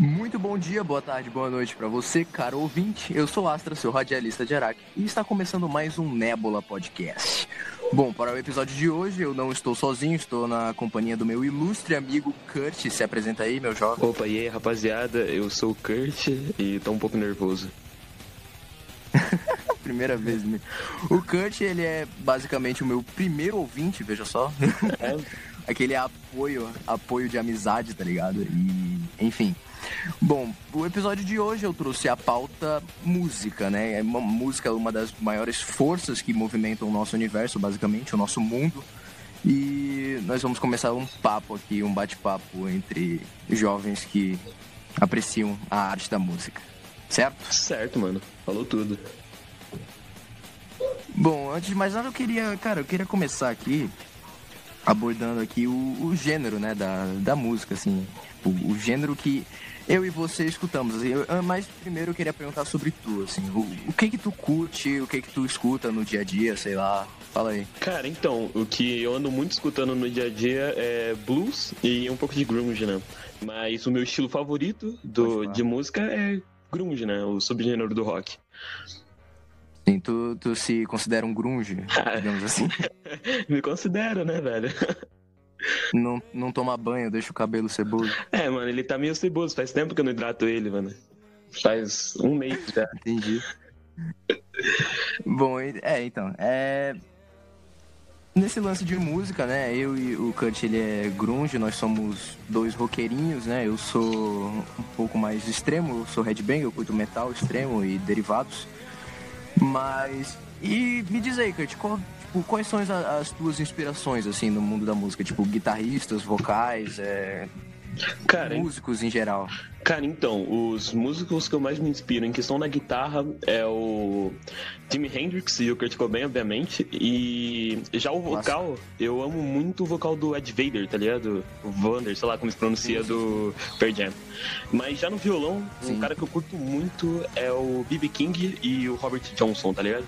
Muito bom dia, boa tarde, boa noite para você, caro ouvinte. Eu sou Astra, seu radialista de Araque, e está começando mais um Nebula Podcast. Bom, para o episódio de hoje, eu não estou sozinho, estou na companhia do meu ilustre amigo Kurt. Se apresenta aí, meu jovem. Opa, e aí, rapaziada, eu sou o Kurt e tô um pouco nervoso. Primeira vez, né? O Kurt, ele é basicamente o meu primeiro ouvinte, veja só. É. Aquele apoio, apoio de amizade, tá ligado? E, enfim. Bom, o episódio de hoje eu trouxe a pauta música, né? É uma música é uma das maiores forças que movimentam o nosso universo, basicamente, o nosso mundo. E nós vamos começar um papo aqui, um bate-papo entre jovens que apreciam a arte da música. Certo? Certo, mano. Falou tudo. Bom, antes de mais nada, eu queria, cara, eu queria começar aqui abordando aqui o, o gênero, né, da, da música, assim, o, o gênero que eu e você escutamos. Assim, eu, mas primeiro eu queria perguntar sobre tu, assim, o, o que que tu curte, o que que tu escuta no dia a dia, sei lá, fala aí. Cara, então, o que eu ando muito escutando no dia a dia é blues e um pouco de grunge, né? Mas o meu estilo favorito do, de música é grunge, né? O subgênero do rock. Sim, tu, tu se considera um grunge, digamos assim? Me considero, né, velho? Não, não toma banho, deixa o cabelo ceboso. É, mano, ele tá meio ceboso. Faz tempo que eu não hidrato ele, mano. Faz um mês já. Entendi. Bom, é, então. É... Nesse lance de música, né? Eu e o Kurt, ele é grunge, nós somos dois roqueirinhos, né? Eu sou um pouco mais extremo, eu sou headbang, eu curto metal extremo e derivados. Mas. E me diz aí, Kurt, qual, tipo, quais são as, as, tuas inspirações, assim, no mundo da música? Tipo, guitarristas, vocais, é... Cara, músicos em geral. Cara, então, os músicos que eu mais me inspiro em questão da guitarra é o Jimi Hendrix e o Kurt Cobain, obviamente. E já o vocal, Nossa. eu amo muito o vocal do Ed Vader, tá ligado? O Vander, sei lá como se pronuncia, do Pearl Jam. Mas já no violão, Sim. um cara que eu curto muito é o B.B. King e o Robert Johnson, tá ligado?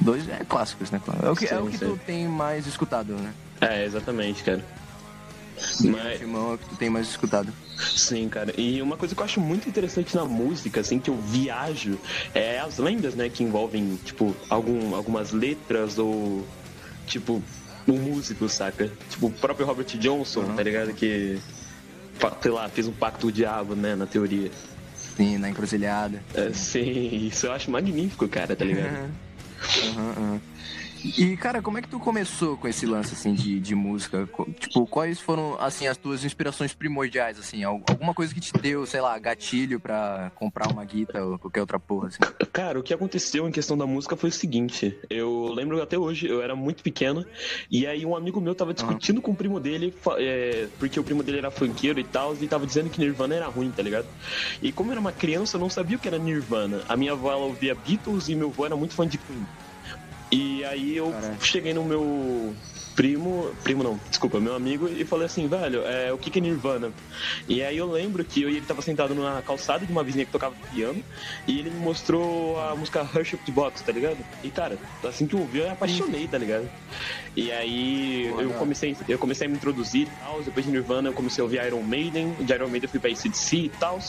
Dois é clássicos, né? É o que, é o que tu tem mais escutado, né? É, exatamente, cara. Mas... Irmão, é o que tu tem mais escutado. Sim, cara. E uma coisa que eu acho muito interessante na música, assim, que eu viajo, é as lendas, né, que envolvem, tipo, algum, algumas letras ou, tipo, um músico, saca? Tipo, o próprio Robert Johnson, uhum. tá ligado? Que, sei lá, fez um pacto do diabo, né, na teoria. Sim, na encruzilhada. É, sim, isso eu acho magnífico, cara, tá ligado? Uhum, uhum. E, cara, como é que tu começou com esse lance, assim, de, de música? Tipo, quais foram, assim, as tuas inspirações primordiais, assim? Alguma coisa que te deu, sei lá, gatilho pra comprar uma guitarra ou qualquer outra porra, assim? Cara, o que aconteceu em questão da música foi o seguinte. Eu lembro até hoje, eu era muito pequeno, e aí um amigo meu tava discutindo com o primo dele, é, porque o primo dele era funkeiro e tal, e tava dizendo que Nirvana era ruim, tá ligado? E como eu era uma criança, eu não sabia o que era Nirvana. A minha avó, ela ouvia Beatles e meu avô era muito fã de Queen. E aí eu Caraca. cheguei no meu primo, primo não, desculpa, meu amigo, e falei assim, velho, é, o que, que é Nirvana? E aí eu lembro que eu e ele tava sentado na calçada de uma vizinha que tocava piano, e ele me mostrou a música Hush Up the Box, tá ligado? E cara, assim que eu ouvi, eu me apaixonei, tá ligado? E aí eu comecei, eu comecei a me introduzir e tal, depois de Nirvana eu comecei a ouvir Iron Maiden, de Iron Maiden eu fui pra ACDC e tal,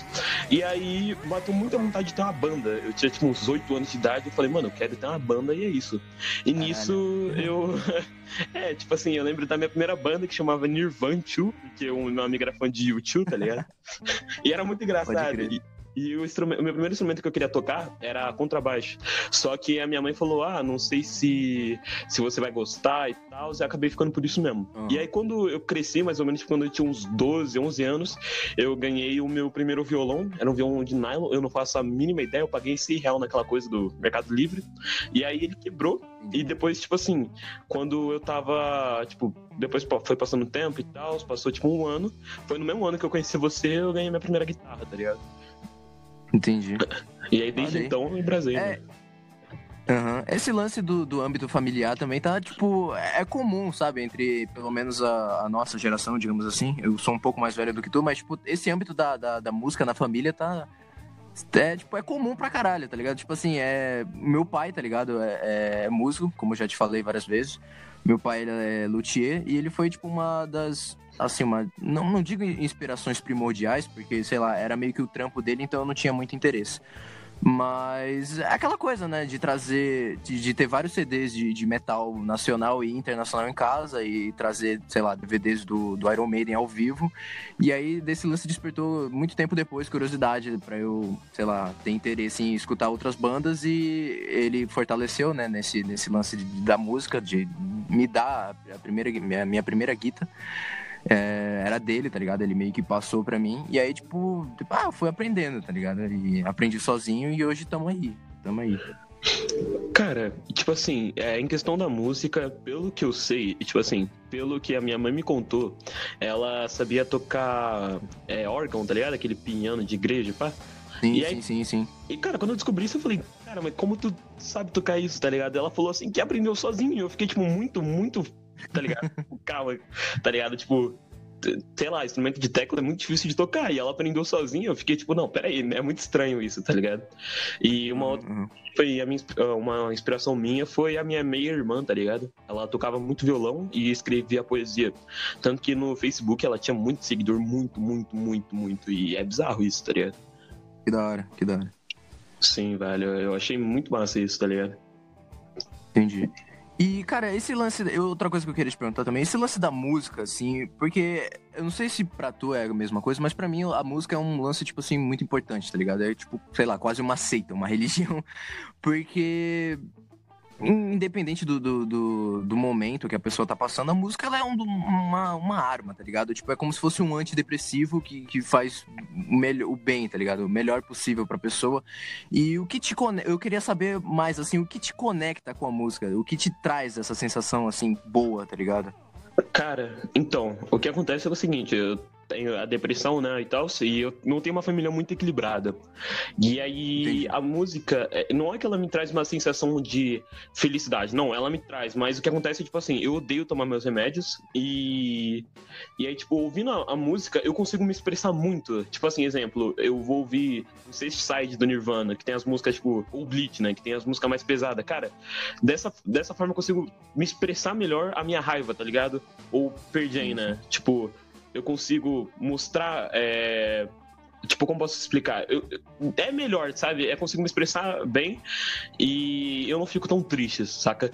e aí bateu muita vontade de ter uma banda. Eu tinha tipo uns 8 anos de idade, eu falei, mano, eu quero ter uma banda e é isso. E Caralho. nisso eu. é, tipo assim, eu lembro da minha primeira banda que chamava Nirvana 2, porque o meu amigo era fã de YouTube, tá ligado? e era muito engraçado. E, e o, instrumento, o meu primeiro instrumento que eu queria tocar era contrabaixo. Só que a minha mãe falou: Ah, não sei se, se você vai gostar e tal. E acabei ficando por isso mesmo. Uhum. E aí, quando eu cresci, mais ou menos quando eu tinha uns 12, 11 anos, eu ganhei o meu primeiro violão. Era um violão de nylon. Eu não faço a mínima ideia. Eu paguei 100 real naquela coisa do Mercado Livre. E aí ele quebrou. E depois, tipo assim, quando eu tava, tipo, depois foi passando tempo e tal, passou tipo um ano. Foi no mesmo ano que eu conheci você, eu ganhei minha primeira guitarra, tá ligado? Entendi. E aí, desde então, em Brasil. É... Uhum. Esse lance do, do âmbito familiar também tá, tipo, é comum, sabe? Entre, pelo menos, a, a, nossa geração, digamos assim. Eu sou um pouco mais velho do que tu, mas, tipo, esse âmbito da, da, da música na família tá é, tipo, é comum pra caralho, tá ligado? Tipo assim, é. Meu pai, tá ligado? É, é músico, como eu já te falei várias vezes. Meu pai ele é luthier e ele foi, tipo, uma das. Assim, uma. Não, não digo inspirações primordiais, porque, sei lá, era meio que o trampo dele, então eu não tinha muito interesse. Mas é aquela coisa, né? De trazer. De, de ter vários CDs de, de, metal nacional e internacional em casa e trazer, sei lá, DVDs do, do Iron Maiden ao vivo. E aí, desse lance despertou muito tempo depois curiosidade para eu, sei lá, ter interesse em escutar outras bandas e ele fortaleceu, né? Nesse, nesse lance de, da música, de me dar a primeira, minha, minha primeira guitarra é, era dele, tá ligado? Ele meio que passou pra mim. E aí, tipo, tipo ah, fui aprendendo, tá ligado? E aprendi sozinho e hoje tamo aí. Tamo aí. Cara, tipo assim, é, em questão da música, pelo que eu sei, tipo assim, pelo que a minha mãe me contou, ela sabia tocar é, órgão, tá ligado? Aquele piano de igreja, pá. Sim, e aí, sim, sim, sim. E, cara, quando eu descobri isso, eu falei, cara, mas como tu sabe tocar isso, tá ligado? Ela falou assim, que aprendeu sozinho. Eu fiquei, tipo, muito, muito tá ligado? Calma, tá ligado? Tipo, sei lá, instrumento de tecla é muito difícil de tocar. E ela aprendeu sozinha. Eu fiquei tipo, não, peraí, é muito estranho isso, tá ligado? E uma outra. Uhum. Foi a minha, uma inspiração minha foi a minha meia-irmã, tá ligado? Ela tocava muito violão e escrevia poesia. Tanto que no Facebook ela tinha muito seguidor, muito, muito, muito, muito. E é bizarro isso, tá ligado? Que da hora, que da hora. Sim, velho. Eu achei muito massa isso, tá ligado? Entendi. E, cara, esse lance. Outra coisa que eu queria te perguntar também, esse lance da música, assim, porque eu não sei se pra tu é a mesma coisa, mas pra mim a música é um lance, tipo assim, muito importante, tá ligado? É tipo, sei lá, quase uma seita, uma religião. Porque independente do, do, do, do, momento que a pessoa tá passando, a música ela é um, uma, uma arma, tá ligado? Tipo, é como se fosse um antidepressivo que, que faz o, melhor, o bem, tá ligado? O melhor possível pra pessoa. E o que te conecta, eu queria saber mais, assim, o que te conecta com a música? O que te traz essa sensação, assim, boa, tá ligado? Cara, então, o que acontece é o seguinte, eu tenho a depressão, né, e tal, e eu não tenho uma família muito equilibrada. E aí Entendi. a música, é, não é que ela me traz uma sensação de felicidade, não, ela me traz, mas o que acontece é, tipo assim, eu odeio tomar meus remédios e e aí, tipo, ouvindo a, a música, eu consigo me expressar muito. Tipo assim, exemplo, eu vou ouvir o Sixth Side do Nirvana, que tem as músicas, tipo, o Bleach, né, que tem as músicas mais pesadas. Cara, dessa, dessa forma eu consigo me expressar melhor a minha raiva, tá ligado? Ou Perjane, né? Tipo, eu consigo mostrar. É, tipo, como posso explicar? Eu, é melhor, sabe? É consigo me expressar bem e eu não fico tão triste, saca?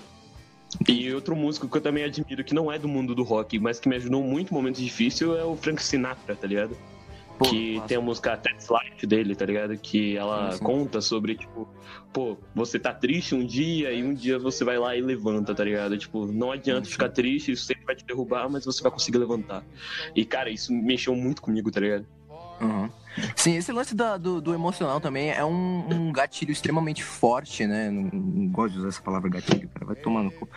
E outro músico que eu também admiro, que não é do mundo do rock, mas que me ajudou muito em momentos difíceis, é o Frank Sinatra, tá ligado? Pô, que tem a música That's Life dele, tá ligado? Que ela sim, sim. conta sobre, tipo, pô, você tá triste um dia e um dia você vai lá e levanta, tá ligado? Tipo, não adianta ficar triste, isso sempre vai te derrubar, mas você vai conseguir levantar. E, cara, isso mexeu muito comigo, tá ligado? Uhum. Sim, esse lance da, do, do, emocional também é um, um, gatilho extremamente forte, né? Não, não, gosto de usar essa palavra gatilho, cara, vai tomar no cu.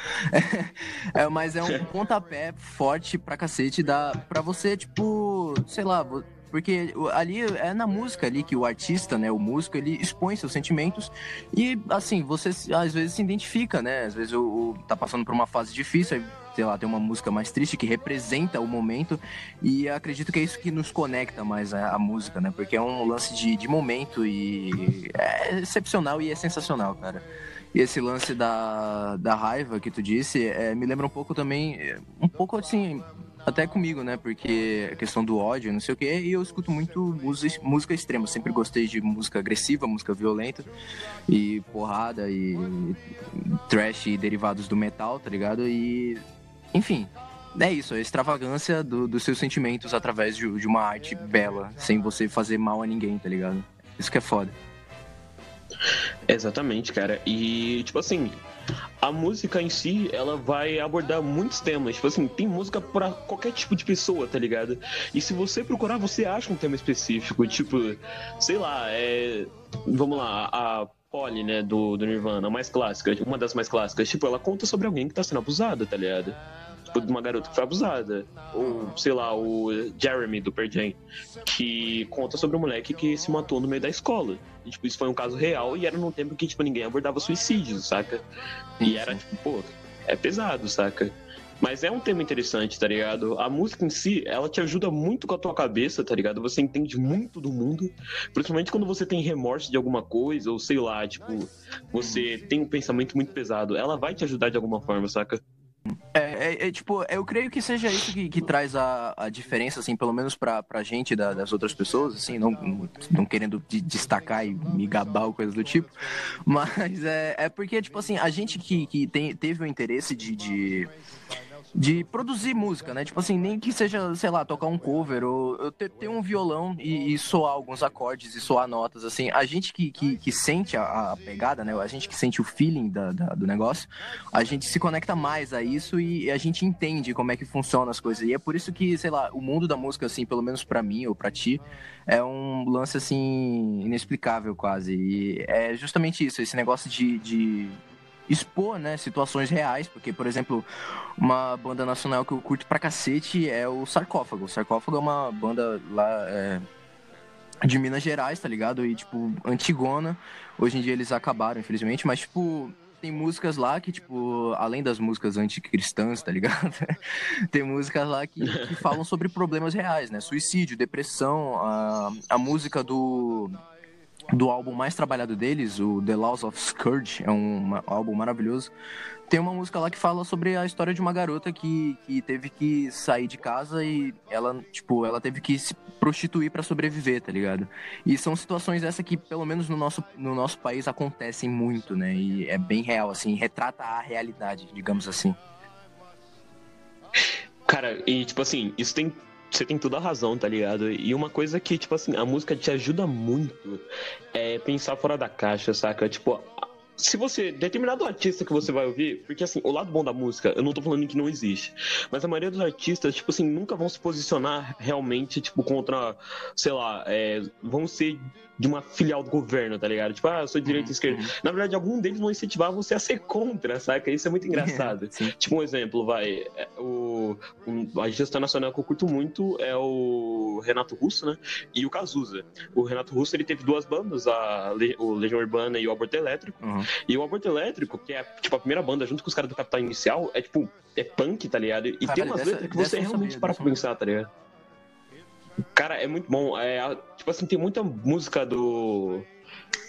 É, é, mas é um pontapé forte pra cacete da, pra você, tipo, sei lá, porque ali é na música ali que o artista, né, o músico, ele expõe seus sentimentos e, assim, você às vezes se identifica, né? Às vezes o, o tá passando por uma fase difícil, aí, sei lá, tem uma música mais triste que representa o momento e acredito que é isso que nos conecta mais a música, né? Porque é um lance de, de momento e é excepcional e é sensacional, cara. E esse lance da, da raiva que tu disse, é, me lembra um pouco também, um pouco assim, até comigo, né? Porque a questão do ódio, não sei o quê, e eu escuto muito música, música extrema. Sempre gostei de música agressiva, música violenta, e porrada, e, e trash e derivados do metal, tá ligado? E. Enfim, é isso, a extravagância do, dos seus sentimentos através de, de uma arte bela, sem você fazer mal a ninguém, tá ligado? Isso que é foda. Exatamente, cara. E, tipo assim, a música em si, ela vai abordar muitos temas. Tipo assim, tem música para qualquer tipo de pessoa, tá ligado? E se você procurar, você acha um tema específico. Tipo, sei lá, é. Vamos lá, a Polly, né, do, do Nirvana, a mais clássica, uma das mais clássicas. Tipo, ela conta sobre alguém que tá sendo abusada, tá ligado? Tipo, de uma garota que foi abusada. Ou, sei lá, o Jeremy do Pearl Jam, que conta sobre um moleque que se matou no meio da escola. E, tipo, isso foi um caso real e era num tempo que, tipo, ninguém abordava suicídio, saca? E era, tipo, pô, é pesado, saca? Mas é um tema interessante, tá ligado? A música em si, ela te ajuda muito com a tua cabeça, tá ligado? Você entende muito do mundo, principalmente quando você tem remorso de alguma coisa, ou sei lá, tipo, você tem um pensamento muito pesado. Ela vai te ajudar de alguma forma, saca? É, é, é, tipo, eu creio que seja isso que, que traz a, a diferença, assim, pelo menos pra, pra gente da, das outras pessoas, assim, não, não querendo de, destacar e me gabar ou coisa do tipo, mas é, é porque, tipo assim, a gente que, que tem, teve o interesse de, de de produzir música, né? Tipo assim, nem que seja, sei lá, tocar um cover ou ter, ter um violão e, e, soar alguns acordes e soar notas, assim. A gente que, que, que sente a, a, pegada, né? A gente que sente o feeling da, da, do negócio, a gente se conecta mais a isso e a gente entende como é que funciona as coisas. E é por isso que, sei lá, o mundo da música, assim, pelo menos para mim ou para ti, é um lance, assim, inexplicável quase. E é justamente isso, esse negócio de, de expor, né, situações reais, porque, por exemplo, uma banda nacional que eu curto pra cacete é o Sarcófago. O Sarcófago é uma banda lá é, de Minas Gerais, tá ligado? E, tipo, antigona. Hoje em dia eles acabaram, infelizmente, mas, tipo, tem músicas lá que, tipo, além das músicas anticristãs, tá ligado? tem músicas lá que, que, falam sobre problemas reais, né? Suicídio, depressão, a, a música do do álbum mais trabalhado deles, o The Laws of Scourge, é um álbum maravilhoso. Tem uma música lá que fala sobre a história de uma garota que, que teve que sair de casa e ela, tipo, ela teve que se prostituir para sobreviver, tá ligado? E são situações essa que, pelo menos no nosso, no nosso país, acontecem muito, né? E é bem real, assim, retrata a realidade, digamos assim. Cara, e tipo assim, isso tem você tem toda a razão, tá ligado? E uma coisa que, tipo assim, a música te ajuda muito é pensar fora da caixa, saca? Tipo, se você. Determinado artista que você vai ouvir, porque assim, o lado bom da música, eu não tô falando que não existe. Mas a maioria dos artistas, tipo assim, nunca vão se posicionar realmente, tipo, contra, sei lá, é, vão ser de uma filial do governo, tá ligado? Tipo, ah, eu sou de direita e uhum, esquerda. Uhum. Na verdade, algum deles vão incentivar você a ser contra, saca? Isso é muito engraçado. tipo, um exemplo, vai. É, o, o, a gestão nacional que eu curto muito é o Renato Russo, né? E o Cazuza. O Renato Russo, ele teve duas bandas, a o Legião Urbana e o Aborto Elétrico. Uhum. E o Aborto Elétrico, que é, tipo, a primeira banda, junto com os caras do Capital Inicial, é, tipo, é punk, tá ligado? E Caralho, tem umas dessa, letras que você realmente sabia, para pra pensar, tá ligado? Cara, é muito bom. É, tipo assim, tem muita música do.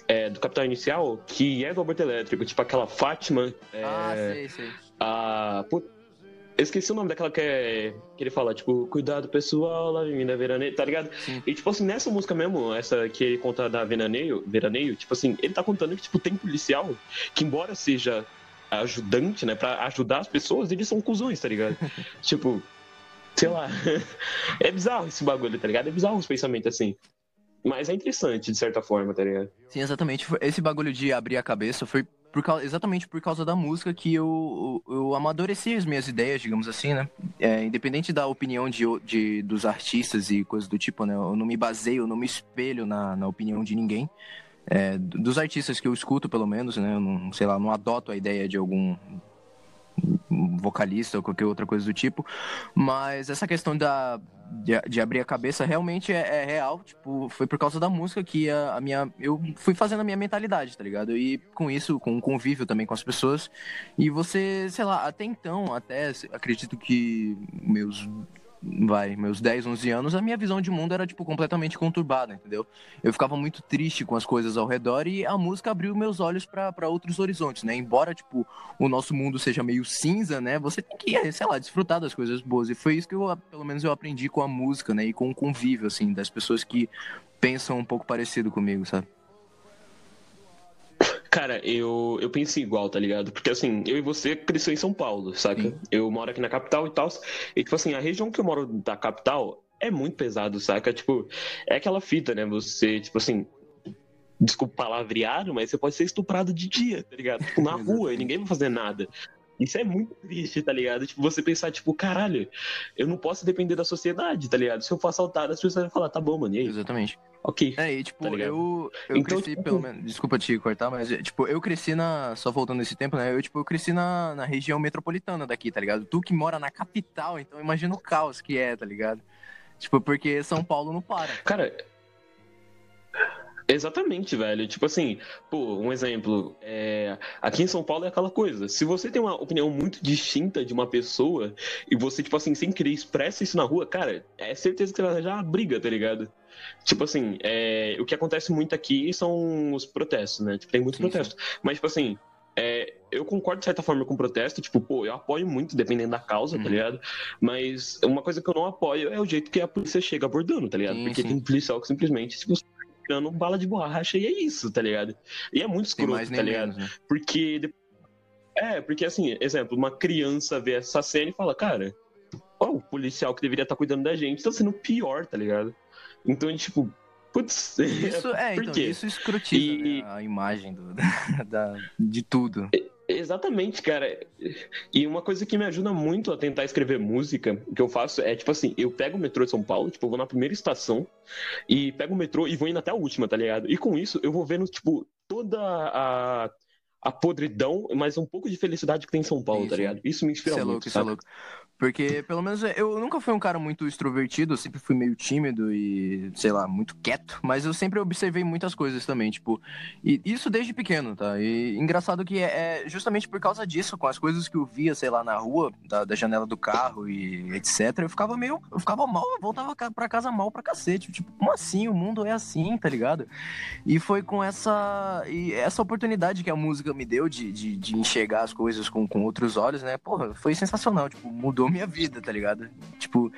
É, do Capital Inicial que é do Aborto Elétrico, tipo aquela Fátima. É, ah, sei, sei. A. Eu esqueci o nome daquela que, é, que ele fala, tipo, cuidado pessoal, lá vem da veraneio, tá ligado? Sim. E, tipo assim, nessa música mesmo, essa que ele conta da veraneio, veraneio, tipo assim, ele tá contando que, tipo, tem policial que, embora seja ajudante, né, pra ajudar as pessoas, eles são cuzões, tá ligado? tipo, sei lá. É bizarro esse bagulho, tá ligado? É bizarro os pensamentos assim. Mas é interessante, de certa forma, tá ligado? Sim, exatamente. Esse bagulho de abrir a cabeça foi por causa, exatamente por causa da música que eu, eu, eu amadureci as minhas ideias, digamos assim, né? É, independente da opinião de, de, dos artistas e coisas do tipo, né? Eu não me baseio, eu não me espelho na, na opinião de ninguém. É, dos artistas que eu escuto, pelo menos, né? Eu não, sei lá, não adoto a ideia de algum vocalista ou qualquer outra coisa do tipo. Mas essa questão da, de, de abrir a cabeça realmente é, é, real. Tipo, foi por causa da música que a, a, minha. Eu fui fazendo a minha mentalidade, tá ligado? E com isso, com o convívio também com as pessoas. E você, sei lá, até então, até acredito que meus vai, meus 10, 11 anos, a minha visão de mundo era, tipo, completamente conturbada, entendeu? Eu ficava muito triste com as coisas ao redor e a música abriu meus olhos para outros horizontes, né? Embora, tipo, o nosso mundo seja meio cinza, né? Você tem que, sei lá, desfrutar das coisas boas. E foi isso que eu, pelo menos, eu aprendi com a música, né? E com o convívio, assim, das pessoas que pensam um pouco parecido comigo, sabe? Cara, eu, eu penso igual, tá ligado? Porque assim, eu e você cresceu em São Paulo, saca? Sim. Eu moro aqui na capital e tal. E tipo assim, a região que eu moro da capital é muito pesado, saca? Tipo, é aquela fita, né? Você, tipo assim, desculpa palavreado, mas você pode ser estuprado de dia, tá ligado? Tipo, na rua e ninguém vai fazer nada. Isso é muito triste, tá ligado? Tipo, você pensar, tipo, caralho, eu não posso depender da sociedade, tá ligado? Se eu for assaltado, as pessoas vão falar, tá bom, mano, e aí? Exatamente. Ok. É, e tipo, tá eu, eu então, cresci tipo... pelo menos. Desculpa te cortar, mas, tipo, eu cresci na. Só voltando nesse tempo, né? Eu, tipo, eu cresci na, na região metropolitana daqui, tá ligado? Tu que mora na capital, então imagina o caos que é, tá ligado? Tipo, porque São Paulo não para. Cara, Exatamente, velho. Tipo assim, pô, um exemplo. É... Aqui em São Paulo é aquela coisa. Se você tem uma opinião muito distinta de uma pessoa e você, tipo assim, sem querer expressa isso na rua, cara, é certeza que arranjar uma briga, tá ligado? Tipo assim, é... o que acontece muito aqui são os protestos, né? Tipo, tem muito sim, protesto. Sim. Mas, tipo assim, é, eu concordo de certa forma com o protesto, tipo, pô, eu apoio muito, dependendo da causa, tá uhum. tá ligado? Mas uma coisa que eu não apoio é o jeito que a polícia chega abordando, tá ligado? Sim, Porque sim. tem policial que simplesmente, tipo, tirando bala de borracha e é isso, tá ligado? E é muito escroto, tá ligado? Menos, né? Porque. É, porque assim, exemplo, uma criança vê essa cena e fala, cara, ó, o policial que deveria estar tá cuidando da gente tá sendo pior, tá ligado? Então, tipo, putz. Isso, é, então, isso escrotiza e... né, a imagem do, da, de tudo. Exatamente, cara. E uma coisa que me ajuda muito a tentar escrever música, o que eu faço é, tipo assim, eu pego o metrô de São Paulo, tipo, eu vou na primeira estação e pego o metrô e vou indo até a última, tá ligado? E com isso eu vou vendo, tipo, toda a a podridão, mas um pouco de felicidade que tem em São Paulo, tá ligado? Isso me inspira isso muito. É louco, isso é louco. Porque, pelo menos, eu nunca fui um cara muito extrovertido, eu sempre fui meio tímido e, sei lá, muito quieto, mas eu sempre observei muitas coisas também, tipo, e isso desde pequeno, tá? E engraçado que é, é justamente por causa disso, com as coisas que eu via, sei lá, na rua, da, da janela do carro e etc, eu ficava meio, eu ficava mal, eu voltava pra casa mal pra cacete, tipo, como assim? O mundo é assim, tá ligado? E foi com essa, e essa oportunidade que a música me deu de, de, de enxergar as coisas com, com outros olhos, né? Porra, foi sensacional, tipo, mudou minha vida, tá ligado? Tipo,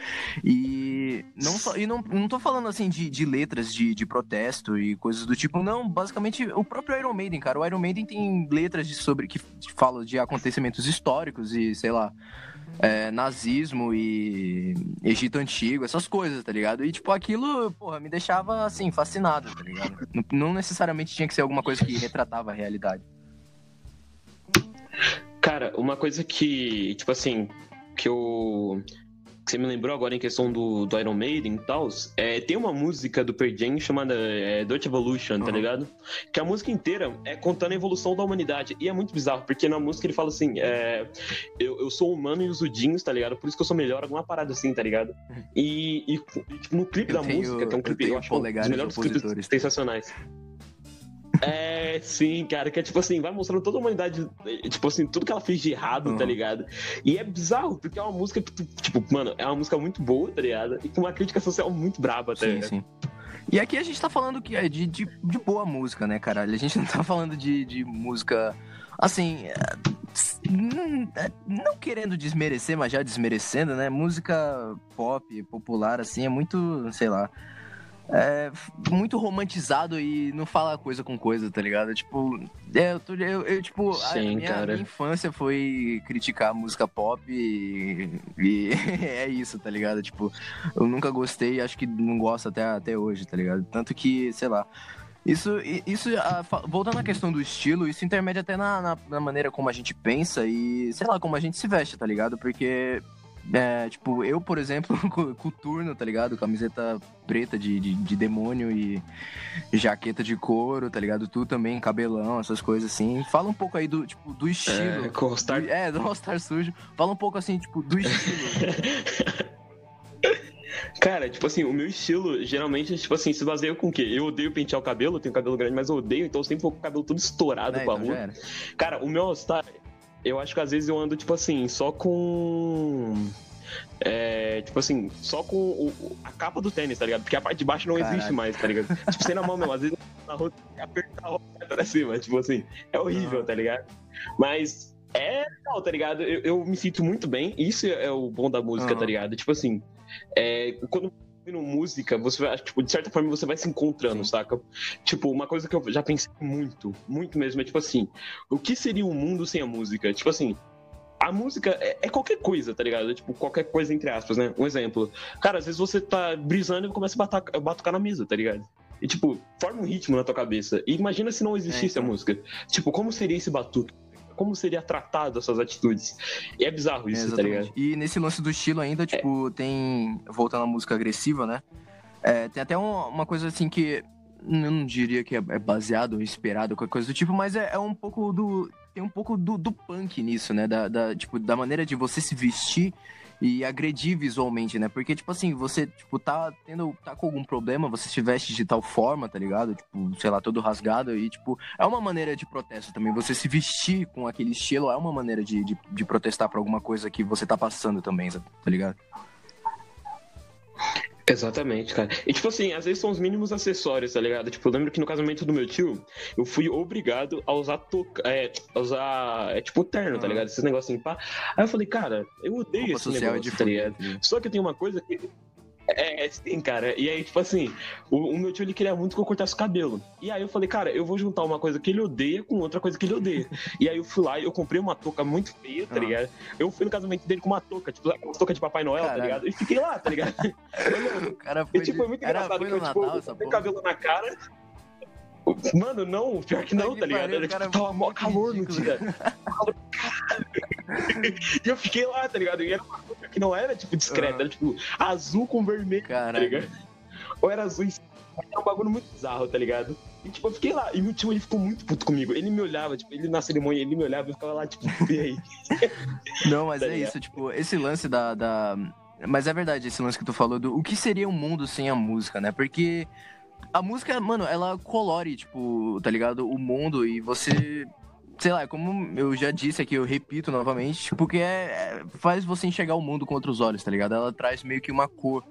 e não só, e não, não tô falando assim de, de letras de, de protesto e coisas do tipo, não, basicamente o próprio Iron Maiden, cara, o Iron Maiden tem letras de, sobre que falam de acontecimentos históricos e, sei lá, é, nazismo e Egito Antigo, essas coisas, tá ligado? E, tipo, aquilo, porra, me deixava, assim, fascinado, tá ligado? Não, não necessariamente tinha que ser alguma coisa que retratava a realidade. Cara, uma coisa que, tipo assim, que eu. Que você me lembrou agora em questão do, do Iron Maiden e tal, é, tem uma música do Pearl Jam chamada é, Evolution, tá uhum. ligado? Que a música inteira é contando a evolução da humanidade. E é muito bizarro, porque na música ele fala assim: é, eu, eu sou humano e os udinhos, tá ligado? Por isso que eu sou melhor, alguma parada assim, tá ligado? E, e, e tipo, no clipe eu da tenho, música, que é um clipe, eu, eu acho um dos melhores clipes sensacionais. É, sim, cara, que é tipo assim, vai mostrando toda a humanidade, tipo assim, tudo que ela fez de errado, uhum. tá ligado? E é bizarro, porque é uma música, tipo, mano, é uma música muito boa, tá ligado? E com uma crítica social muito braba, tá ligado? Sim, sim. E aqui a gente tá falando que é de, de, de boa música, né, caralho? A gente não tá falando de, de música, assim, é, não querendo desmerecer, mas já desmerecendo, né? Música pop, popular, assim, é muito, sei lá é, muito romantizado e não fala coisa com coisa, tá ligado? Tipo, é, eu, eu, eu, tipo, Sim, a, minha, minha infância foi criticar música pop e, e é isso, tá ligado? Tipo, eu nunca gostei acho que não gosto até, até hoje, tá ligado? Tanto que, sei lá. Isso, isso voltando à questão do estilo, isso intermede até na, na, na maneira como a gente pensa e, sei lá, como a gente se veste, tá ligado? Porque é, tipo, eu, por exemplo, coturno, tá ligado? Camiseta preta de, de, de, demônio e jaqueta de couro, tá ligado? Tu também, cabelão, essas coisas assim. Fala um pouco aí do, tipo, do estilo. É, com All-Star... É, do All-Star sujo. Fala um pouco, assim, tipo, do estilo. Cara, tipo assim, o meu estilo geralmente, tipo assim, se baseia com o quê? Eu odeio pentear o cabelo, eu tenho cabelo grande, mas eu odeio, então eu sempre vou com o cabelo todo estourado é, com a então rua. Cara, o meu All-Star, eu acho que às vezes eu ando, tipo assim, só com. É, tipo assim, só com o, a capa do tênis, tá ligado? Porque a parte de baixo não Caraca. existe mais, tá ligado? tipo, sem na mão mesmo, às vezes na rua apertar a roupa pra cima, tipo assim, é horrível, tá ligado? Mas é legal, tá ligado? Eu, eu, me sinto muito bem, isso é o bom da música, uhum. tá ligado? Tipo assim, é, quando ouvindo música, você vai, tipo, de certa forma você vai se encontrando, Sim. saca? Tipo, uma coisa que eu já pensei muito, muito mesmo, é tipo assim, o que seria um mundo sem a música? Tipo assim, a música é, é, qualquer coisa, tá ligado? É, tipo, qualquer coisa entre aspas, né? Um exemplo. Cara, às vezes você tá brisando e começa a batucar na mesa, tá ligado? E, tipo, forma um ritmo na tua cabeça. E imagina se não existisse é, então. a música. Tipo, como seria esse batuque? Como seria tratado essas atitudes. E é bizarro isso, é, tá ligado? E nesse lance do estilo ainda, tipo, é. tem. Voltando à música agressiva, né? É, tem até um, uma coisa assim que. Eu não diria que é, é baseado ou inspirado, qualquer coisa do tipo, mas é, é um pouco do. tem um pouco do, do punk nisso, né? Da, da, tipo, da maneira de você se vestir e agredir visualmente, né? Porque, tipo assim, você, tipo, tá tendo, tá com algum problema, você se veste de tal forma, tá ligado? Tipo, sei lá, todo rasgado e, tipo, é uma maneira de protesto também. Você se vestir com aquele estilo é uma maneira de, de, de protestar por alguma coisa que você tá passando também, tá ligado? Exatamente, cara. E tipo assim, às vezes são os mínimos acessórios, tá ligado? Tipo, eu lembro que no casamento do meu tio, eu fui obrigado a usar toca, é, a usar, é tipo terno, tá ligado? Esses negocinhos assim, pá. Aí eu falei, cara, eu odeio esse negócio, é tá ligado? Só que tenho uma coisa que é, sim, cara. E aí, tipo assim, o, o, meu tio ele queria muito que eu cortasse o cabelo. E aí eu falei, cara, eu vou juntar uma coisa que ele odeia com outra coisa que ele odeia. e aí eu fui lá e eu comprei uma touca muito feia, tá ah. ligado? Eu fui no casamento dele com uma touca, tipo, uma touca de Papai Noel, Caralho. tá ligado? E fiquei lá, tá ligado? o cara foi, e, tipo, foi muito Era, engraçado, foi tipo, Natal, eu, cabelo na cara. Mano, não, pior que não, tá ligado? Era, tipo, tava mó calor no dia. e eu fiquei lá, tá ligado? E era uma coisa que não era, tipo, discreta, era, tipo, azul com vermelho, Caralho. tá ligado? Ou era azul e era um bagulho muito bizarro, tá ligado? E, tipo, eu fiquei lá. E meu tio, ele ficou muito puto comigo. Ele me olhava, tipo, ele na cerimônia, ele me olhava e ficava lá, tipo, e aí? Não, mas tá é ligado? isso, tipo, esse lance da, da... Mas é verdade, esse lance que tu falou do o que seria um mundo sem a música, né? Porque a música, mano, ela colore, tipo, tá ligado? O mundo e você. Sei lá, como eu já disse aqui, eu repito novamente, porque é, é, faz você enxergar o mundo com outros olhos, tá ligado? Ela traz meio que uma cor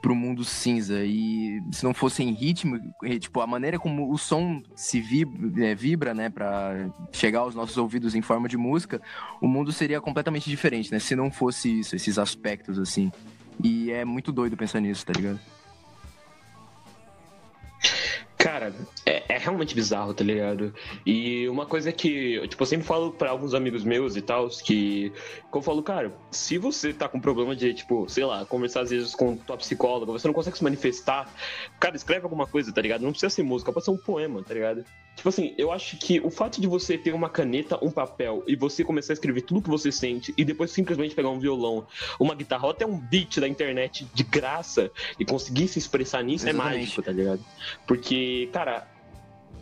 pro mundo cinza. E se não fosse em ritmo, tipo, a maneira como o som se vibra, é, vibra, né, pra chegar aos nossos ouvidos em forma de música, o mundo seria completamente diferente, né? Se não fosse isso, esses aspectos, assim. E é muito doido pensar nisso, tá ligado? Cara, é, é, realmente bizarro, tá ligado? E uma coisa que, tipo, eu sempre falo para alguns amigos meus e tal, que, que eu falo, cara, se você tá com problema de, tipo, sei lá, conversar às vezes com tua psicóloga, você não consegue se manifestar, cara, escreve alguma coisa, tá ligado? Não precisa ser música, pode ser um poema, tá ligado? Tipo assim, eu acho que o fato de você ter uma caneta, um papel e você começar a escrever tudo que você sente e depois simplesmente pegar um violão, uma guitarra ou até um beat da internet de graça e conseguir se expressar nisso é Exatamente. é mágico, tá ligado? Porque, cara,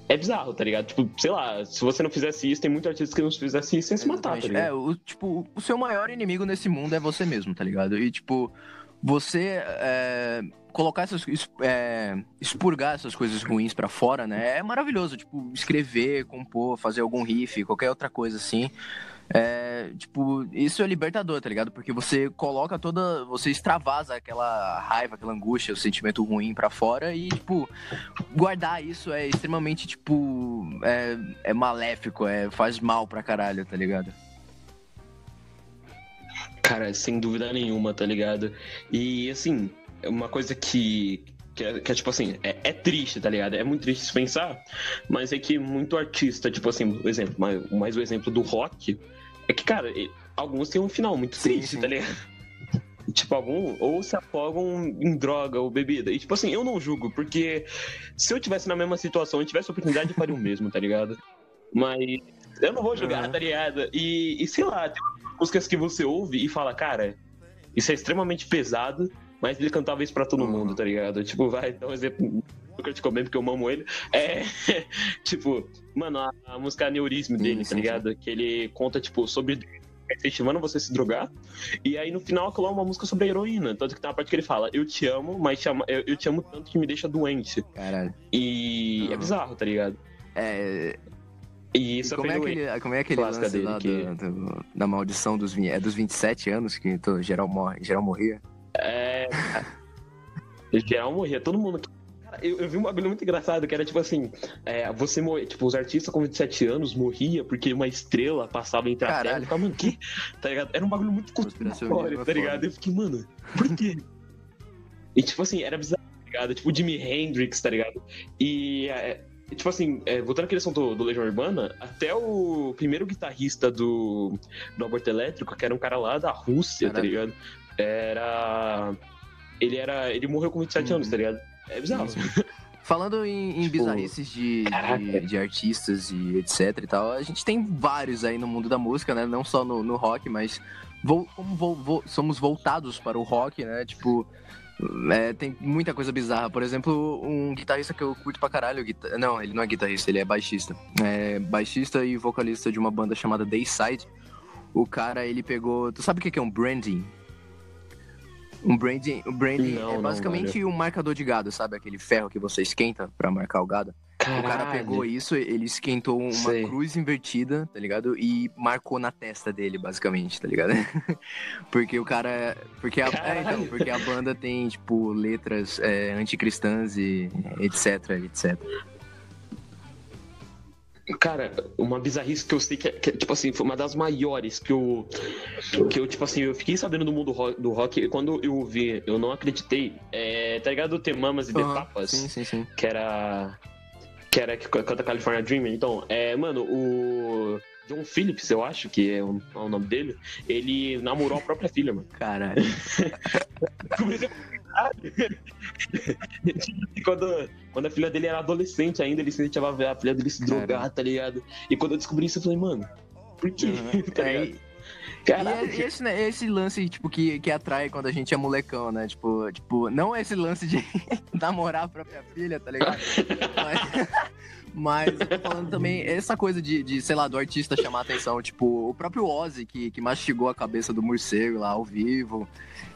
é bizarro, tá ligado? Tipo, sei lá, se você não fizesse isso, tem muitos artistas que não fizesse isso sem se matar, tá ligado? É, o, tipo, o seu maior inimigo nesse mundo é você mesmo, tá ligado? E, tipo, você é, colocar essas. É, expurgar essas coisas ruins para fora, né? É maravilhoso. Tipo, escrever, compor, fazer algum riff, qualquer outra coisa assim. É, tipo, isso é libertador, tá ligado? Porque você coloca toda. Você extravasa aquela raiva, aquela angústia, o sentimento ruim para fora e, tipo, guardar isso é extremamente, tipo. É, é maléfico, é, faz mal pra caralho, tá ligado? Cara, sem dúvida nenhuma, tá ligado? E assim, uma coisa que, que é, que é, tipo assim, é, é, triste, tá ligado? É muito triste se pensar, mas é que muito artista, tipo assim, o exemplo, mais, mais o exemplo do rock, é que, cara, alguns têm um final muito sim, triste, sim. tá ligado? Tipo, algum, ou se afogam em droga ou bebida. E, tipo assim, eu não julgo, porque se eu tivesse na mesma situação e tivesse a oportunidade, eu faria o mesmo, tá ligado? Mas eu não vou julgar, uhum. tá ligado? E, e sei lá, tem músicas que você ouve e fala, cara, isso é extremamente pesado, mas ele cantava isso pra todo mundo, tá ligado? Tipo, vai dar um exemplo do Kurt Cobain, porque eu amo ele. É, tipo, mano, a, a música Neurismo dele, sim, tá ligado? Sim. Que ele conta, tipo, sobre incentivando você se drogar. E aí no final aquilo é uma música sobre a heroína. Tanto que tem uma parte que ele fala, eu te amo, mas te amo, eu, eu, te amo tanto que me deixa doente. Caralho. E uhum. é bizarro, tá ligado? É. E isso e como, é aquele, como é aquele lance dele lá que... do, do, da maldição dos, é dos 27 anos que tô, geral, morre, geral morria? É. geral morria, todo mundo. Cara, eu, eu, vi um bagulho muito engraçado que era tipo assim: é, você morria, tipo, os artistas com 27 anos morria porque uma estrela passava entre a terra e ficava, mano, que? Tá ligado? Era um bagulho muito conspiratório, tá ligado? Eu fiquei, mano, por quê? e tipo assim, era bizarro, tá ligado? Tipo, Jimi Hendrix, tá ligado? E. É, tipo assim, é, voltando à questão do, do Legião Urbana, até o primeiro guitarrista do, do Aborto Elétrico, que era um cara lá da Rússia, tá ligado? Era. Ele era. Ele morreu com 27 uhum. anos, tá ligado? É bizarro. Falando em, em tipo, bizarrices de, de, de, artistas e etc e tal, a gente tem vários aí no mundo da música, né? Não só no, no rock, mas vou, como vou, vou, somos voltados para o rock, né? Tipo, É, tem muita coisa bizarra. Por exemplo, um guitarrista que eu curto pra caralho. Guitar... Não, ele não é guitarrista, ele é baixista. É baixista e vocalista de uma banda chamada Dayside. O cara, ele pegou. Tu sabe o que é um branding? Um branding, um branding não, é basicamente não, um marcador de gado, sabe? Aquele ferro que você esquenta para marcar o gado. Caralho. O cara pegou isso, ele esquentou uma Sei. cruz invertida, tá ligado? E marcou na testa dele, basicamente, tá ligado? porque o cara. Porque a, é, então, porque a banda tem, tipo, letras é, anticristãs e etc, etc. Cara, uma bizarrice que eu sei que, é, que, tipo assim, foi uma das maiores que eu. Que eu, tipo assim, eu fiquei sabendo do mundo rock, do rock e quando eu ouvi, eu não acreditei. É, tá ligado? Ter Mamas e uhum, Papas? Sim, sim, sim. Que era. Que era que canta California Dreaming. Então, é, mano, o. John Phillips, eu acho que é o, é o nome dele, ele namorou a própria filha, mano. Caralho. quando, quando a filha dele era adolescente ainda, ele incentivava a filha dele se drogar, tá ligado? E quando eu descobri isso, eu falei, mano, por quê? Uhum. tá ligado? Caralho. E, esse, né, esse lance, tipo, que, que atrai quando a gente é molecão, né? Tipo, tipo não esse lance de namorar a própria filha, tá ligado? Mas, mas falando também essa coisa de, de, sei lá, do artista chamar atenção. Tipo, o próprio Ozzy, que, que mastigou a cabeça do morcego lá ao vivo.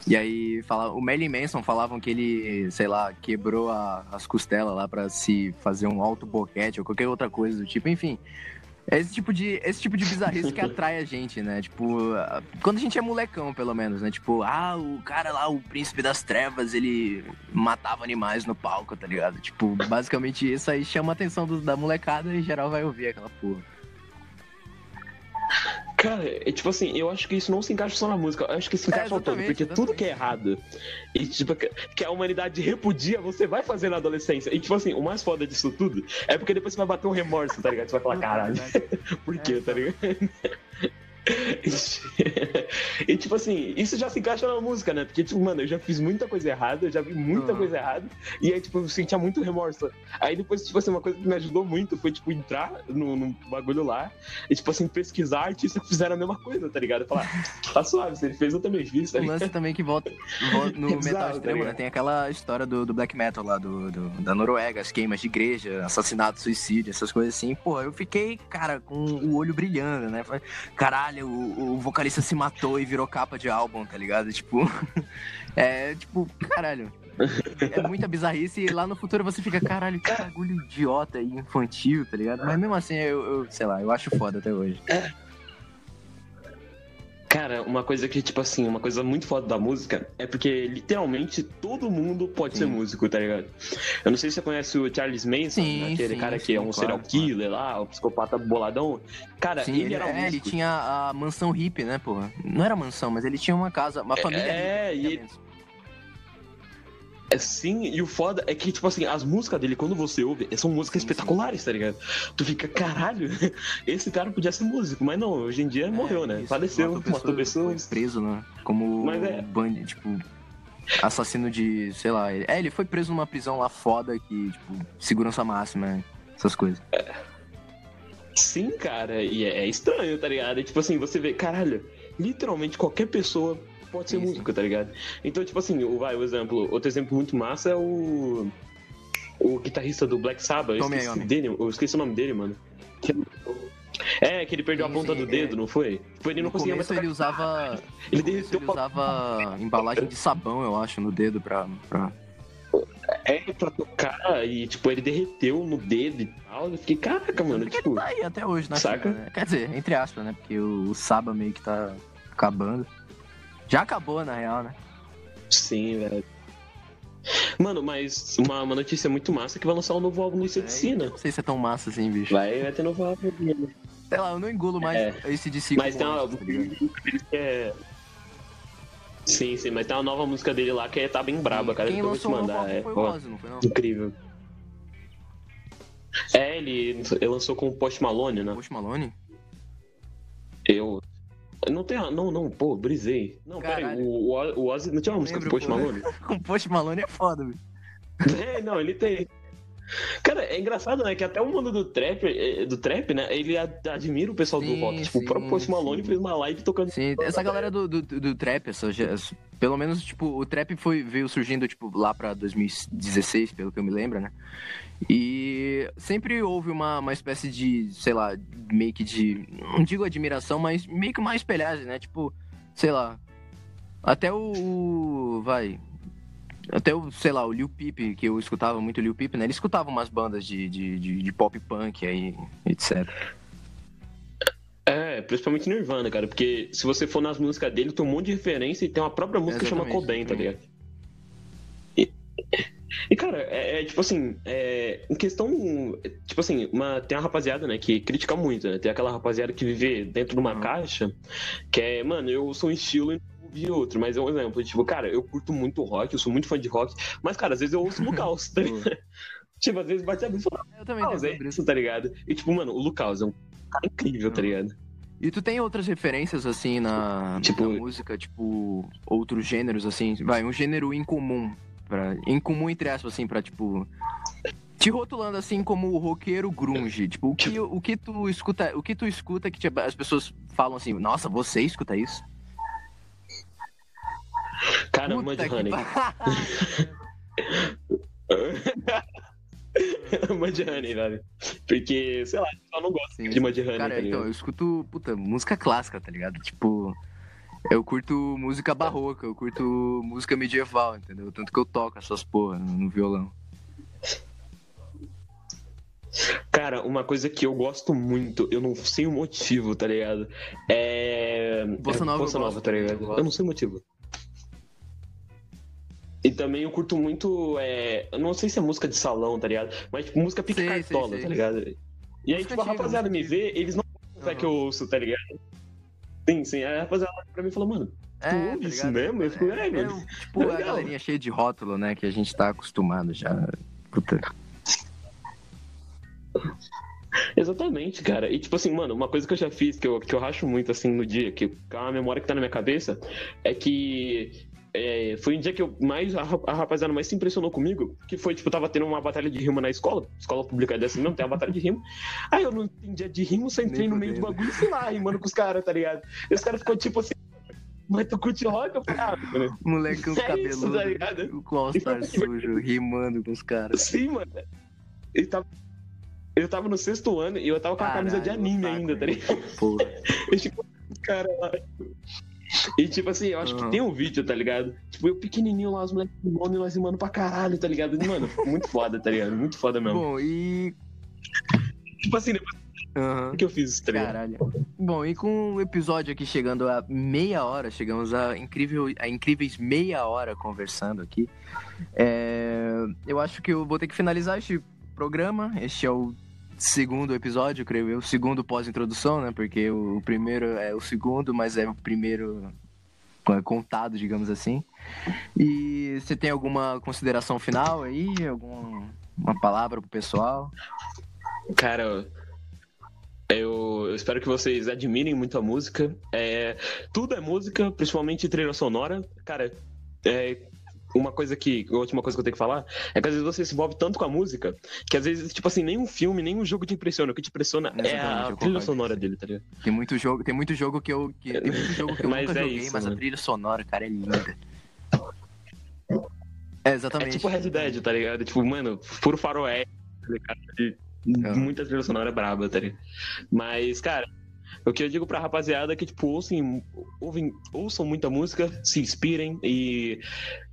E aí, fala, o Marilyn Manson falavam que ele, sei lá, quebrou a, as costelas lá para se fazer um alto boquete ou qualquer outra coisa do tipo. Enfim, é esse tipo de, esse tipo de bizarrice que atrai a gente, né? Tipo, quando a gente é molecão, pelo menos, né? Tipo, ah, o cara lá, o príncipe das trevas, ele matava animais no palco, tá ligado? Tipo, basicamente isso aí chama a atenção do, da molecada e geral vai ouvir aquela porra. Cara, é tipo assim, eu acho que isso não se encaixa só na música, eu acho que se encaixa é, todo, porque exatamente. tudo que é errado e tipo, que a humanidade repudia, você vai fazer na adolescência. E tipo assim, o mais foda disso tudo é porque depois você vai bater um remorso, tá ligado? Você vai falar, caralho, por quê, é, tá ligado? e tipo assim, isso já se encaixa na música, né? Porque, tipo, mano, eu já fiz muita coisa errada, eu já vi muita uhum. coisa errada, e aí, tipo, eu sentia muito remorso. Aí depois, tipo assim, uma coisa que me ajudou muito foi, tipo, entrar no, no bagulho lá e, tipo assim, pesquisar artistas que fizeram a mesma coisa, tá ligado? Falar, tá suave, se ele fez, eu também fiz, tá O lance também que volta, volta no Exato, metal tá extremo, tá né? Tem aquela história do, do black metal lá, do, do, da Noruega, as queimas de igreja, assassinato, suicídio, essas coisas assim. Pô, eu fiquei, cara, com o olho brilhando, né? Caralho, o, o vocalista se matou e virou capa de álbum, tá ligado? Tipo, é tipo, caralho. É muita bizarrice e lá no futuro você fica, caralho, que bagulho idiota e infantil, tá ligado? Mas mesmo assim, eu, eu sei lá, eu acho foda até hoje. É. Cara, uma coisa que, tipo assim, uma coisa muito foda da música é porque literalmente todo mundo pode sim. ser músico, tá ligado? Eu não sei se você conhece o Charles Manson, sim, né? aquele sim, cara que é um claro, serial killer claro. lá, o um psicopata boladão. Cara, ele, ele, era um é, ele tinha a mansão hippie, né, porra? Não era mansão, mas ele tinha uma casa, uma família. É, hippie, e ele... É, sim, e o foda é que, tipo assim, as músicas dele, quando você ouve, são músicas espetaculares, tá ligado? Tu fica, caralho, esse cara podia ser músico, mas não, hoje em dia é, morreu, né? Isso, Faleceu, matou, matou pessoas. Foi preso, né? Como mas é. band, tipo, assassino de, sei lá. É, ele foi preso numa prisão lá foda que, tipo, segurança máxima, essas coisas. É. Sim, cara, e é, é estranho, tá ligado? E, tipo assim, você vê, caralho, literalmente qualquer pessoa pode ser sim, música, sim. tá ligado? Então, tipo assim, o, vai, o exemplo, outro exemplo muito massa é o. O guitarrista do Black Sabbath, eu esqueci, dele, eu esqueci o nome dele, mano. É, que ele perdeu sim, a ponta do dedo, é. não foi? Tipo, ele não no conseguia mais ele usava. Ele derreteu. Ele usava embalagem de sabão, eu acho, no dedo pra. pra... É, pra tocar e, tipo, ele derreteu no dedo e tal. Eu fiquei, caraca, mano, tipo. Ele tá aí até hoje, né? Saca? Né? Quer dizer, entre aspas, né? Porque o, o Saba meio que tá acabando. Já acabou, na real, né? Sim, velho. Mano, mas uma, uma notícia muito massa é que vai lançar um novo álbum do Inseticina. É, não sei se é tão massa assim, bicho. Vai, vai ter novo álbum dele. Sei lá, eu não engulo mais é. esse de Mas tem uma música dele que é. Sim, sim, mas tem uma nova música dele lá que é, tá bem braba, cara. Quem lançou vou te mandar. É, foi o não foi não? Incrível. É, ele, ele lançou com o Post Malone, né? Post Malone? Eu não tem. Não, não, pô, brisei. Não, pera aí. O, o Ozzy não tinha uma música do Post Malone? o Post Malone é foda, velho. É, não, ele tem. Cara, é engraçado, né? Que até o mundo do trap, eh, do trap, né? Ele admira o pessoal sim, do rock. Tipo, sim, o próprio Post Malone sim. fez uma live tocando. Sim, essa galera do, do, do trap, essa, pelo menos, tipo, o trap foi, veio surgindo, tipo, lá pra 2016, pelo que eu me lembro, né? E sempre houve uma, uma espécie de, sei lá, meio que de. Não digo admiração, mas meio que uma espelhagem, né? Tipo, sei lá. Até o. Vai. Até o, sei lá, o Lil Peep, que eu escutava muito o Lil Peep, né? Ele escutava umas bandas de, de, de, de pop punk aí, etc. É, principalmente Nirvana, cara, porque se você for nas músicas dele, tem um monte de referência e tem uma própria música que chama Cobain, tá ligado? E, cara, é, é, tipo assim, é, em questão. Tipo assim, uma, tem uma rapaziada, né, que critica muito, né? Tem aquela rapaziada que vive dentro de uma uhum. caixa, que é, mano, eu sou um estilo e ouvir outro, mas é um exemplo. Tipo, cara, eu curto muito rock, eu sou muito fã de rock, mas, cara, às vezes eu ouço o Lucas, tá ligado? tipo, às vezes bate a brisa e Eu também tenho é isso, tá ligado? E, tipo, mano, o Lucas é um cara incrível, tá ligado? E tu tem outras referências, assim, na, tipo, na música, tipo, outros gêneros, assim? Vai, um gênero incomum, pra, incomum entre aspas, assim, pra, tipo... Te rotulando assim como o roqueiro grunge, tipo, o que, o que tu escuta, o que tu escuta que tipo, as pessoas falam assim, nossa, você escuta isso? Cara, Puta Mudhoney. Mudhoney, velho. Porque, sei lá, eu não gosto Sim, de Mudhoney. Cara, tá então, eu escuto, puta, música clássica, tá ligado? Tipo, eu curto música barroca, eu curto música medieval, entendeu? Tanto que eu toco essas porra no violão. Cara, uma coisa que eu gosto muito, eu não sei o motivo, tá ligado? É. Bossa Nova, é Bossa Nova tá ligado? Eu, eu não sei o motivo. E também eu curto muito. É... Eu não sei se é música de salão, tá ligado? Mas tipo, música pique cartola, tá ligado? E aí, tipo, a rapaziada me vê, eles não sabem uhum. que eu ouço, tá ligado? Sim, sim. Aí a rapaziada pra mim falou, mano, tu é, ouve tá isso mesmo? Eu fico, é, é mano. Tipo, é a galerinha cheia de rótulo, né? Que a gente tá acostumado já. Puta. Exatamente, cara. E tipo assim, mano, uma coisa que eu já fiz, que eu, que eu racho muito assim no dia, que é uma memória que tá na minha cabeça, é que é, foi um dia que eu mais a, a rapaziada mais se impressionou comigo, que foi, tipo, tava tendo uma batalha de rima na escola, escola pública dessa não tem uma batalha de rima. Aí eu não entendia de rima, só entrei Nem no meio do bagulho e fui lá rimando com os caras, tá ligado? E os caras ficou tipo assim, mas tu curte rock? Eu falei, ah, mano. Moleque com os é cabelos tá com All-Star sujo, rimando com os caras. Sim, mano. Ele tava eu tava no sexto ano e eu tava com a camisa de anime ainda, tá ligado? Porra. eu, tipo, cara lá. E tipo assim, eu acho uhum. que tem um vídeo, tá ligado? Tipo, eu pequenininho lá, os moleques do nome, nós rimando pra caralho, tá ligado? Mano, muito foda, tá ligado? Muito foda mesmo. Bom, e. Tipo assim, depois. Uhum. que eu fiz isso, tá Caralho. Bom, e com o episódio aqui chegando a meia hora, chegamos a, incrível, a incríveis meia hora conversando aqui. É, eu acho que eu vou ter que finalizar este programa. Este é o segundo episódio, creio eu, segundo pós-introdução, né? Porque o primeiro é o segundo, mas é o primeiro contado, digamos assim. E você tem alguma consideração final aí? Alguma palavra pro pessoal? Cara, eu, eu, espero que vocês admirem muito a música. É, tudo é música, principalmente trilha sonora. Cara, é, uma coisa que. A última coisa que eu tenho que falar é que às vezes você se envolve tanto com a música que às vezes, tipo assim, nem um filme, nem um jogo te impressiona. O que te impressiona é a trilha sonora dele, tá ligado? Tem muito jogo, tem muito jogo que eu. Que, tem muito jogo que eu nunca é joguei, isso, mas mano. a trilha sonora, cara, é linda. É, exatamente. É tipo Red Dead, tá ligado? Tipo, mano, puro faroeste, tá ligado? É. Muita trilha sonora braba, tá ligado? Mas, cara, o que eu digo pra rapaziada é que, tipo, ouçam, ouvem, ouçam muita música, se inspirem e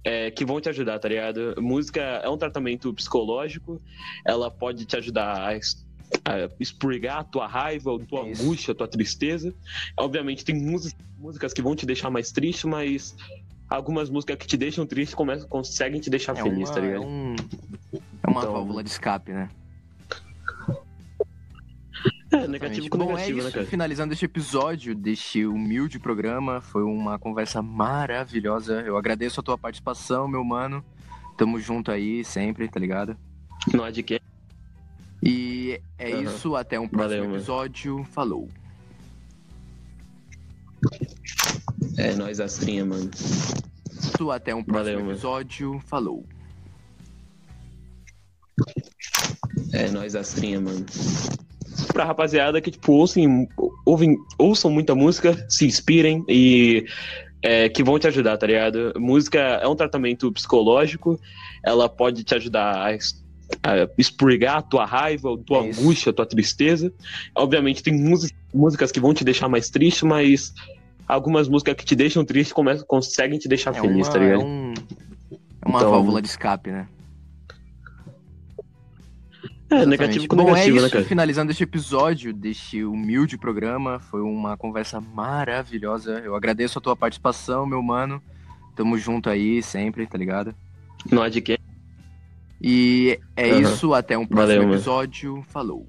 é, que vão te ajudar, tá ligado? Música é um tratamento psicológico, ela pode te ajudar a a expurgar a tua raiva, a tua é angústia, a tua tristeza. Obviamente, tem músicas que vão te deixar mais triste, mas algumas músicas que te deixam triste começam, conseguem te deixar é feliz, uma, tá ligado? É, um, é uma então, válvula de escape, né? É, negativo com Bom, negativo, é né, isso. Né, Finalizando este episódio deste humilde programa, foi uma conversa maravilhosa. Eu agradeço a tua participação, meu mano. Tamo junto aí sempre, tá ligado? Não há de quê. E é uhum. isso, até um próximo Valeu, episódio. Mano. Falou. É nóis, Astrinha, mano. Isso, até um próximo Valeu, episódio. Mano. Falou. É, nós astrinha, mano. Pra rapaziada que, tipo, ouçam, ouvem, ouçam muita música, se inspirem e é, que vão te ajudar, tá ligado? Música é um tratamento psicológico, ela pode te ajudar a a expurgar a tua raiva, a tua é angústia, a tua tristeza. Obviamente tem músicas que vão te deixar mais triste, mas algumas músicas que te deixam triste começam, conseguem te deixar é feliz, uma, tá ligado? É, um, é uma então... válvula de escape, né? É, Exatamente. negativo com Bom, negativo, é isso, né, cara? Finalizando este episódio deste humilde programa, foi uma conversa maravilhosa. Eu agradeço a tua participação, meu mano. Tamo junto aí sempre, tá ligado? Não há de quê. E é uhum. isso, até um próximo Valeu, episódio. Falou.